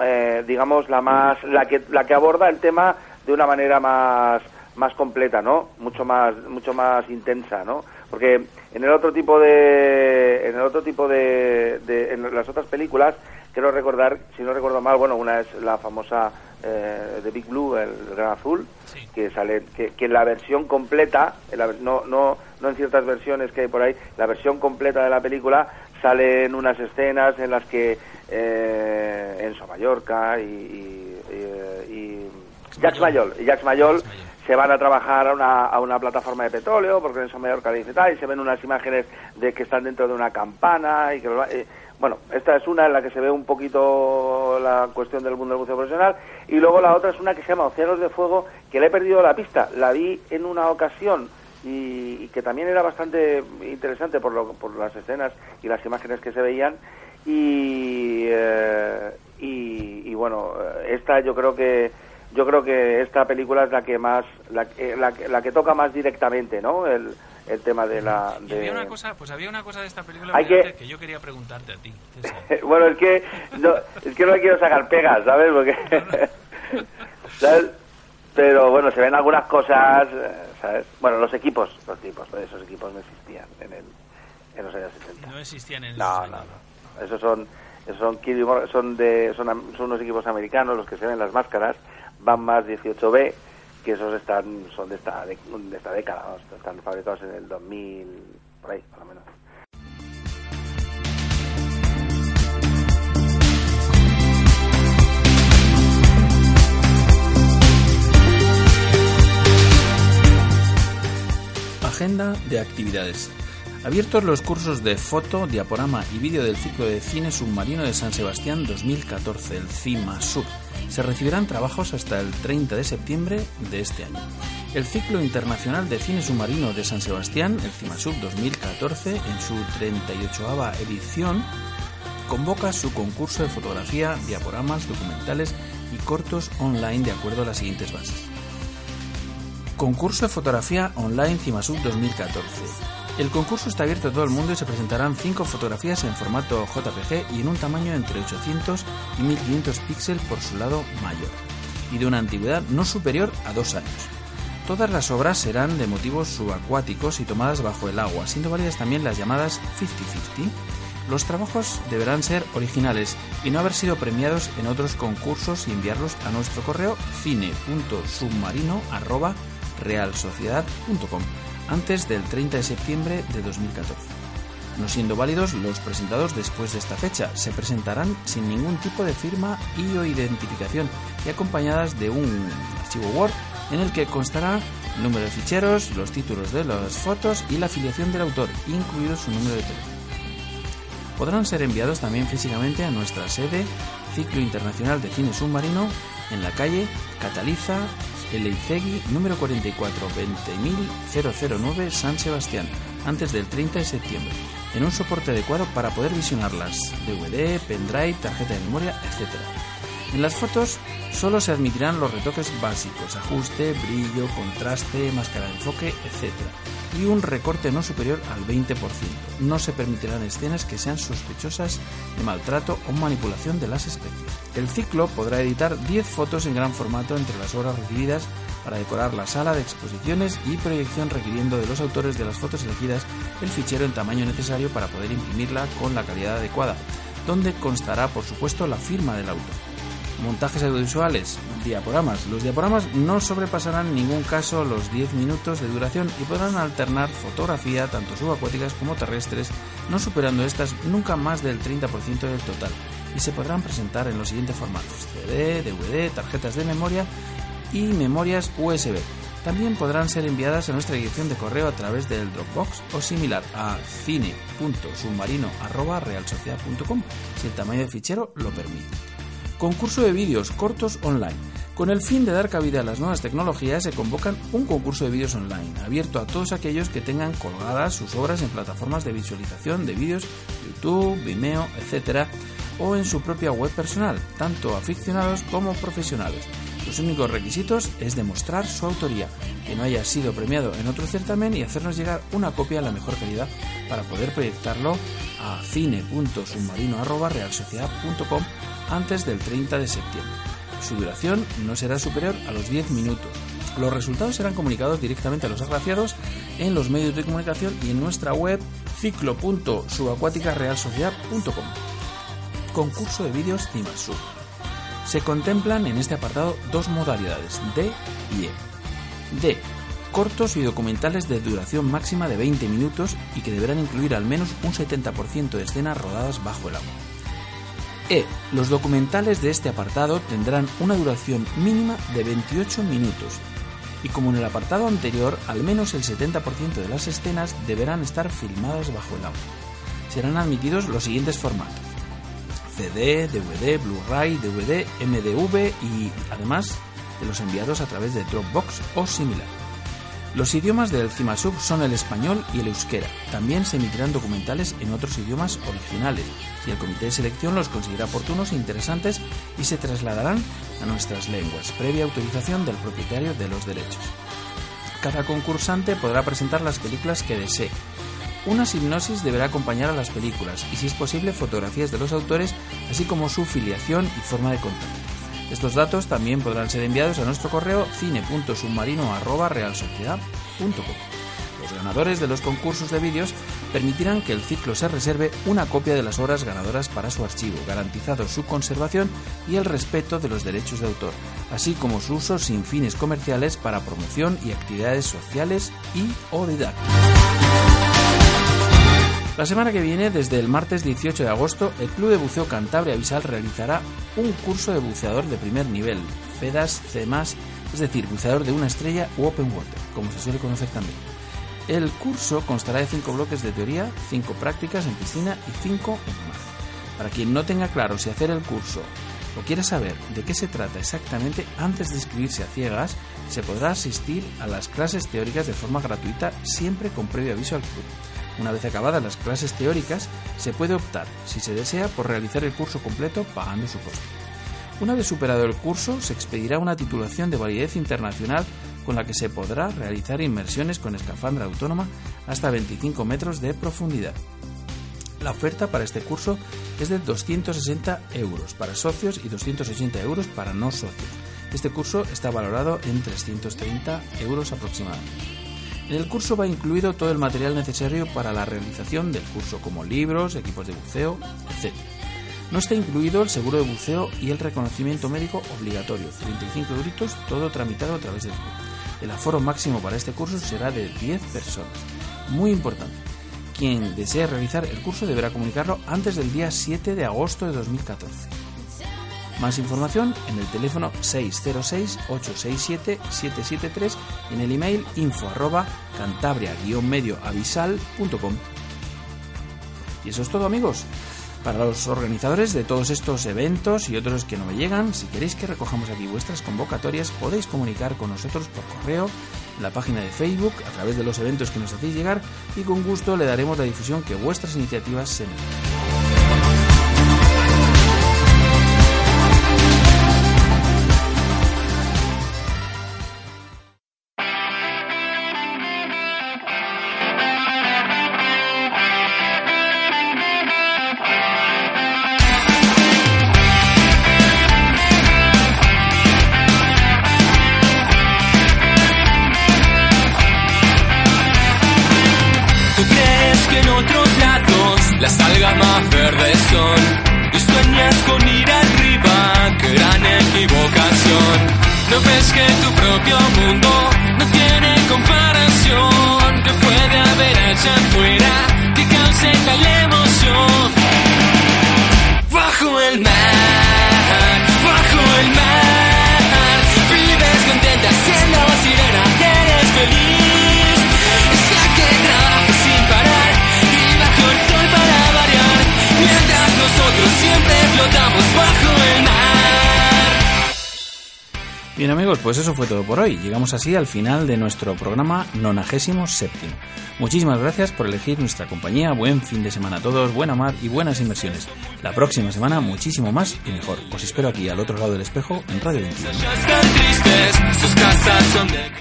eh, digamos, la más, la que, la que aborda el tema de una manera más, más completa, ¿no? Mucho más, mucho más intensa, ¿no? Porque en el otro tipo de, en el otro tipo de, de- en las otras películas, quiero recordar, si no recuerdo mal, bueno, una es la famosa eh, de Big Blue, el Gran Azul, Sí. que sale, que, que en la versión completa, en la no, no, no en ciertas versiones que hay por ahí, la versión completa de la película salen unas escenas en las que eh, Enzo Mallorca y, y, y- y Jacques Mayol, y Jacques Mayol se van a trabajar a una, a una plataforma de petróleo, porque Enzo Mallorca le dice tal, y se ven unas imágenes de que están dentro de una campana, y que eh, bueno, esta es una en la que se ve un poquito la cuestión del mundo del buceo profesional, y luego la otra es una que se llama Océanos de Fuego, que le he perdido la pista, la vi en una ocasión, y, y que también era bastante interesante por, lo, por las escenas y las imágenes que se veían, y, eh, y, y bueno, eh, esta yo creo que yo creo que esta película es la que más la, que- la, que- la que toca más directamente no el, el tema de la de... había una cosa, pues había una cosa de esta película que- que... yo quería preguntarte a ti, <laughs> bueno es que no, es que no le quiero sacar pegas sabes porque <laughs> <laughs> ¿sabes? pero bueno se ven algunas cosas eh, sabes bueno los equipos los equipos esos equipos no existían en el en los años 70 No existían en no, no, no. Esos son, esos son, son, de, son, son unos equipos americanos los que se ven las máscaras. Van más 18B, que esos están, son de esta, de, de esta década. Están fabricados en el 2000, por ahí, por lo menos. Agenda de actividades. Abiertos los cursos de foto, diaporama y vídeo del ciclo de cine submarino de San Sebastián 2014, el CIMA Sub. Se recibirán trabajos hasta el 30 de septiembre de este año. El ciclo internacional de cine submarino de San Sebastián, el CIMA Sub 2014, en su 38 edición, convoca su concurso de fotografía, diaporamas, documentales y cortos online de acuerdo a las siguientes bases. Concurso de fotografía online Cimasub 2014. El concurso está abierto a todo el mundo y se presentarán 5 fotografías en formato JPG y en un tamaño entre 800 y 1500 píxeles por su lado mayor y de una antigüedad no superior a dos años. Todas las obras serán de motivos subacuáticos y tomadas bajo el agua, siendo válidas también las llamadas 50-50. Los trabajos deberán ser originales y no haber sido premiados en otros concursos y enviarlos a nuestro correo cine.submarino@realsociedad.com antes del 30 de septiembre de 2014. No siendo válidos los presentados después de esta fecha, se presentarán sin ningún tipo de firma y o identificación y acompañadas de un archivo Word en el que constará número de ficheros, los títulos de las fotos y la afiliación del autor, incluido su número de teléfono. Podrán ser enviados también físicamente a nuestra sede Ciclo Internacional de Cine Submarino en la calle Cataliza Eleizegui número 44 20009 San Sebastián antes del 30 de septiembre en un soporte adecuado para poder visionarlas DVD, pendrive, tarjeta de memoria, etc. En las fotos solo se admitirán los retoques básicos, ajuste, brillo, contraste, máscara de enfoque, etc. Y un recorte no superior al 20%. No se permitirán escenas que sean sospechosas de maltrato o manipulación de las especies. El ciclo podrá editar 10 fotos en gran formato entre las horas recibidas para decorar la sala de exposiciones y proyección requiriendo de los autores de las fotos elegidas el fichero en tamaño necesario para poder imprimirla con la calidad adecuada, donde constará por supuesto la firma del autor. Montajes audiovisuales, diaporamas. Los diaporamas no sobrepasarán en ningún caso los 10 minutos de duración y podrán alternar fotografía tanto subacuáticas como terrestres, no superando estas nunca más del 30% del total, y se podrán presentar en los siguientes formatos: CD, DVD, tarjetas de memoria y memorias USB. también podrán ser enviadas a nuestra dirección de correo a través del Dropbox o similar a cine.submarino.realsociedad.com si el tamaño del fichero lo permite. Concurso de vídeos cortos online. Con el fin de dar cabida a las nuevas tecnologías, se convocan un concurso de vídeos online, abierto a todos aquellos que tengan colgadas sus obras en plataformas de visualización de vídeos, YouTube, Vimeo, etc., o en su propia web personal, tanto aficionados como profesionales. Los únicos requisitos es demostrar su autoría, que no haya sido premiado en otro certamen y hacernos llegar una copia a la mejor calidad para poder proyectarlo a cine.submarino.realsociedad.com antes del 30 de septiembre. Su duración no será superior a los 10 minutos. Los resultados serán comunicados directamente a los agraciados en los medios de comunicación y en nuestra web ciclo.subacuaticarealsociedad.com. Concurso de vídeos CIMASUB. Se contemplan en este apartado dos modalidades, D y E. D. Cortos y documentales de duración máxima de 20 minutos y que deberán incluir al menos un 70% de escenas rodadas bajo el agua. E. Los documentales de este apartado tendrán una duración mínima de 28 minutos y como en el apartado anterior, al menos el 70% de las escenas deberán estar filmadas bajo el agua. Serán admitidos los siguientes formatos. CD, DVD, Blu-ray, DVD, MDV y además de los enviados a través de Dropbox o similar. Los idiomas del CIMASUB son el español y el euskera. También se emitirán documentales en otros idiomas originales, si el comité de selección los considera oportunos e interesantes y se trasladarán a nuestras lenguas, previa autorización del propietario de los derechos. Cada concursante podrá presentar las películas que desee. Una hipnosis deberá acompañar a las películas y, si es posible, fotografías de los autores, así como su filiación y forma de contacto. Estos datos también podrán ser enviados a nuestro correo cine.submarino.realsociedad.com. Los ganadores de los concursos de vídeos permitirán que el ciclo se reserve una copia de las obras ganadoras para su archivo, garantizado su conservación y el respeto de los derechos de autor, así como su uso sin fines comerciales para promoción y actividades sociales y o didácticas. La semana que viene, desde el martes 18 de agosto, el Club de Buceo Cantabria Visal realizará un curso de buceador de primer nivel, FEDAS C+, es decir, buceador de una estrella u open water, como se suele conocer también. El curso constará de cinco bloques de teoría, cinco prácticas en piscina y cinco en mar. Para quien no tenga claro si hacer el curso o quiera saber de qué se trata exactamente antes de inscribirse a ciegas, se podrá asistir a las clases teóricas de forma gratuita siempre con previo aviso al club. Una vez acabadas las clases teóricas, se puede optar, si se desea, por realizar el curso completo pagando su coste. Una vez superado el curso, se expedirá una titulación de validez internacional con la que se podrá realizar inmersiones con escafandra autónoma hasta 25 metros de profundidad. La oferta para este curso es de 260 euros para socios y 280 euros para no socios. Este curso está valorado en 330 euros aproximadamente. En el curso va incluido todo el material necesario para la realización del curso, como libros, equipos de buceo, etc. No está incluido el seguro de buceo y el reconocimiento médico obligatorio, 35 euros, todo tramitado a través del club. El aforo máximo para este curso será de 10 personas. Muy importante. Quien desee realizar el curso deberá comunicarlo antes del día 7 de agosto de 2014. Más información en el teléfono 606-867-773 y en el email info arroba cantabria-medioavisal.com. Y eso es todo amigos. Para los organizadores de todos estos eventos y otros que no me llegan, si queréis que recojamos aquí vuestras convocatorias, podéis comunicar con nosotros por correo, la página de Facebook, a través de los eventos que nos hacéis llegar y con gusto le daremos la difusión que vuestras iniciativas se merecen. Bien amigos, pues eso fue todo por hoy. Llegamos así al final de nuestro programa 97. Muchísimas gracias por elegir nuestra compañía. Buen fin de semana a todos, buena mar y buenas inversiones. La próxima semana muchísimo más y mejor. Os espero aquí al otro lado del espejo en Radio 21.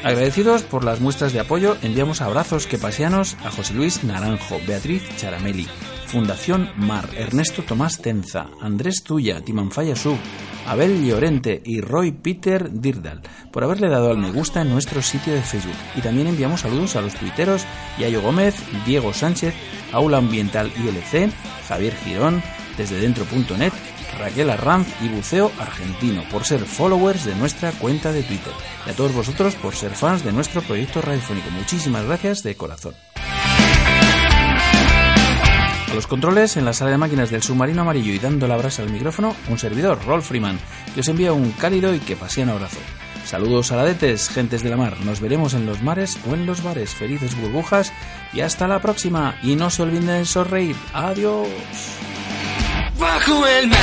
Agradecidos por las muestras de apoyo, enviamos abrazos que paseanos a José Luis Naranjo, Beatriz Charameli, Fundación Mar, Ernesto Tomás Tenza, Andrés Tuya, Timanfaya Sub, Abel Llorente y Roy Peter Dirdal por haberle dado al me gusta en nuestro sitio de Facebook. Y también enviamos saludos a los tuiteros Yayo Gómez, Diego Sánchez, Aula Ambiental ILC, Javier Girón, desde dentro.net, Raquel Arranz y Buceo Argentino por ser followers de nuestra cuenta de Twitter. Y a todos vosotros por ser fans de nuestro proyecto radiofónico. Muchísimas gracias de corazón. A los controles en la sala de máquinas del submarino amarillo y dando la brasa al micrófono, un servidor, Rolf Freeman, que os envía un cálido y que pasiano abrazo. Saludos aladetes, gentes de la mar. Nos veremos en los mares o en los bares. Felices burbujas y hasta la próxima. Y no se olviden de sonreír. Adiós. Bajo el mar,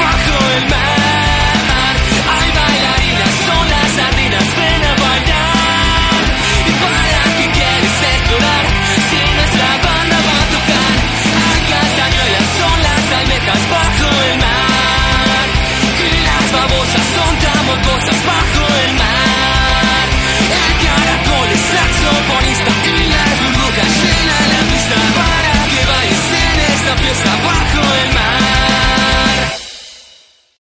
bajo el mar, hay bailarinas, son las sardinas, ven bailar. Y para. babosas son tan cosas bajo el mar. El caracol es saxofonista y las burbujas llenan la pista para que bailes en esta fiesta bajo el mar.